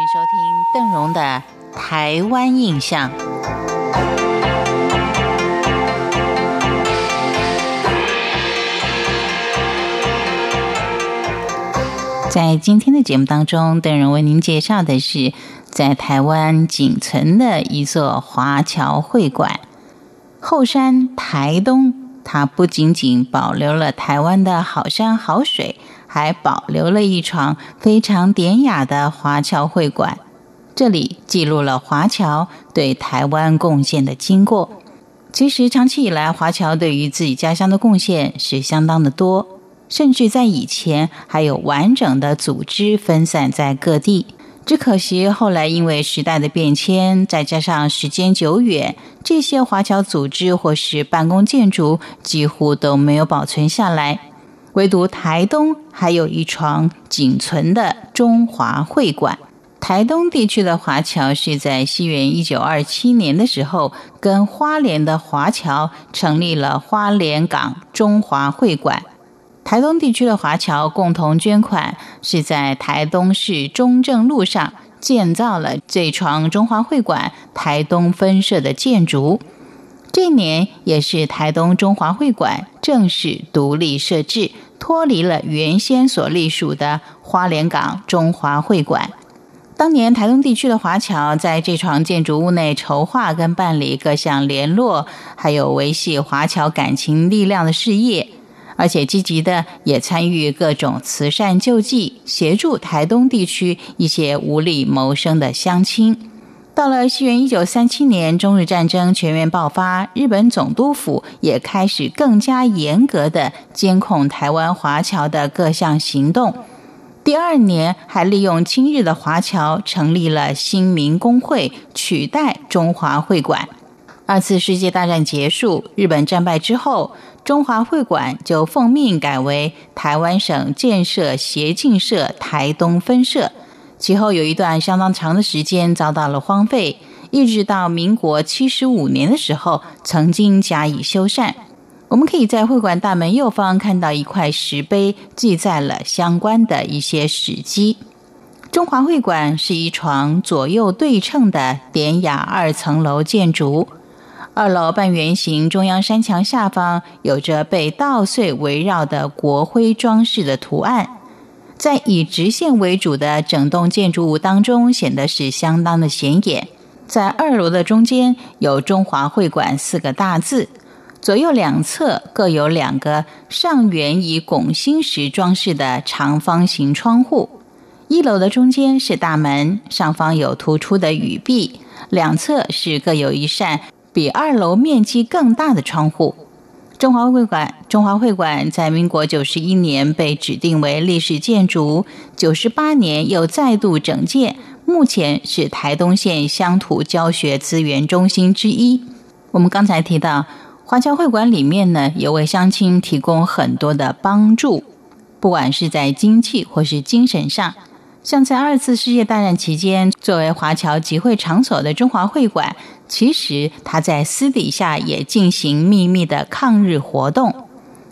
请收听邓荣的《台湾印象》。在今天的节目当中，邓荣为您介绍的是在台湾仅存的一座华侨会馆——后山台东。它不仅仅保留了台湾的好山好水，还保留了一床非常典雅的华侨会馆。这里记录了华侨对台湾贡献的经过。其实，长期以来，华侨对于自己家乡的贡献是相当的多。甚至在以前还有完整的组织分散在各地，只可惜后来因为时代的变迁，再加上时间久远，这些华侨组织或是办公建筑几乎都没有保存下来。唯独台东还有一床仅存的中华会馆。台东地区的华侨是在西元一九二七年的时候，跟花莲的华侨成立了花莲港中华会馆。台东地区的华侨共同捐款，是在台东市中正路上建造了这幢中华会馆台东分社的建筑。这年也是台东中华会馆正式独立设置，脱离了原先所隶属的花莲港中华会馆。当年台东地区的华侨在这幢建筑物内筹划跟办理各项联络，还有维系华侨感情力量的事业。而且积极的也参与各种慈善救济，协助台东地区一些无力谋生的乡亲。到了西元一九三七年，中日战争全面爆发，日本总督府也开始更加严格的监控台湾华侨的各项行动。第二年，还利用亲日的华侨成立了新民工会，取代中华会馆。二次世界大战结束，日本战败之后。中华会馆就奉命改为台湾省建设协进社台东分社，其后有一段相当长的时间遭到了荒废，一直到民国七十五年的时候，曾经加以修缮。我们可以在会馆大门右方看到一块石碑，记载了相关的一些史迹。中华会馆是一床左右对称的典雅二层楼建筑。二楼半圆形中央山墙下方有着被稻穗围绕的国徽装饰的图案，在以直线为主的整栋建筑物当中显得是相当的显眼。在二楼的中间有“中华会馆”四个大字，左右两侧各有两个上圆以拱形石装饰的长方形窗户。一楼的中间是大门，上方有突出的雨壁，两侧是各有一扇。比二楼面积更大的窗户。中华会馆，中华会馆在民国九十一年被指定为历史建筑，九十八年又再度整建，目前是台东县乡土教学资源中心之一。我们刚才提到，华侨会馆里面呢，也为乡亲提供很多的帮助，不管是在经济或是精神上。像在二次世界大战期间，作为华侨集会场所的中华会馆，其实他在私底下也进行秘密的抗日活动。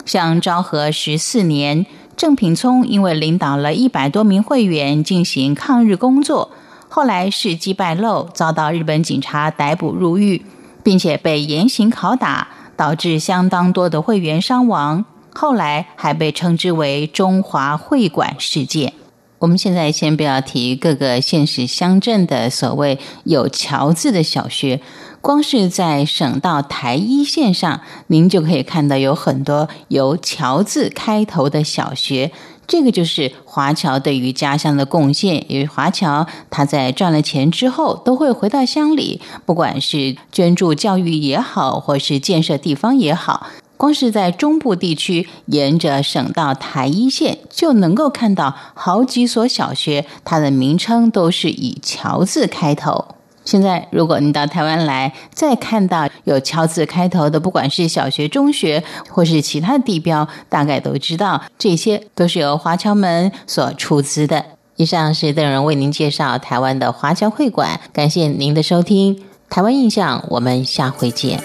像昭和十四年，郑品聪因为领导了一百多名会员进行抗日工作，后来事迹败露，遭到日本警察逮捕入狱，并且被严刑拷打，导致相当多的会员伤亡。后来还被称之为中华会馆事件。我们现在先不要提各个县市乡镇的所谓有“侨”字的小学，光是在省道台一线上，您就可以看到有很多由“侨”字开头的小学。这个就是华侨对于家乡的贡献。因为华侨他在赚了钱之后，都会回到乡里，不管是捐助教育也好，或是建设地方也好。光是在中部地区，沿着省道台一线，就能够看到好几所小学，它的名称都是以“侨”字开头。现在，如果你到台湾来，再看到有“侨”字开头的，不管是小学、中学，或是其他的地标，大概都知道，这些都是由华侨们所出资的。以上是邓荣为您介绍台湾的华侨会馆，感谢您的收听，《台湾印象》，我们下回见。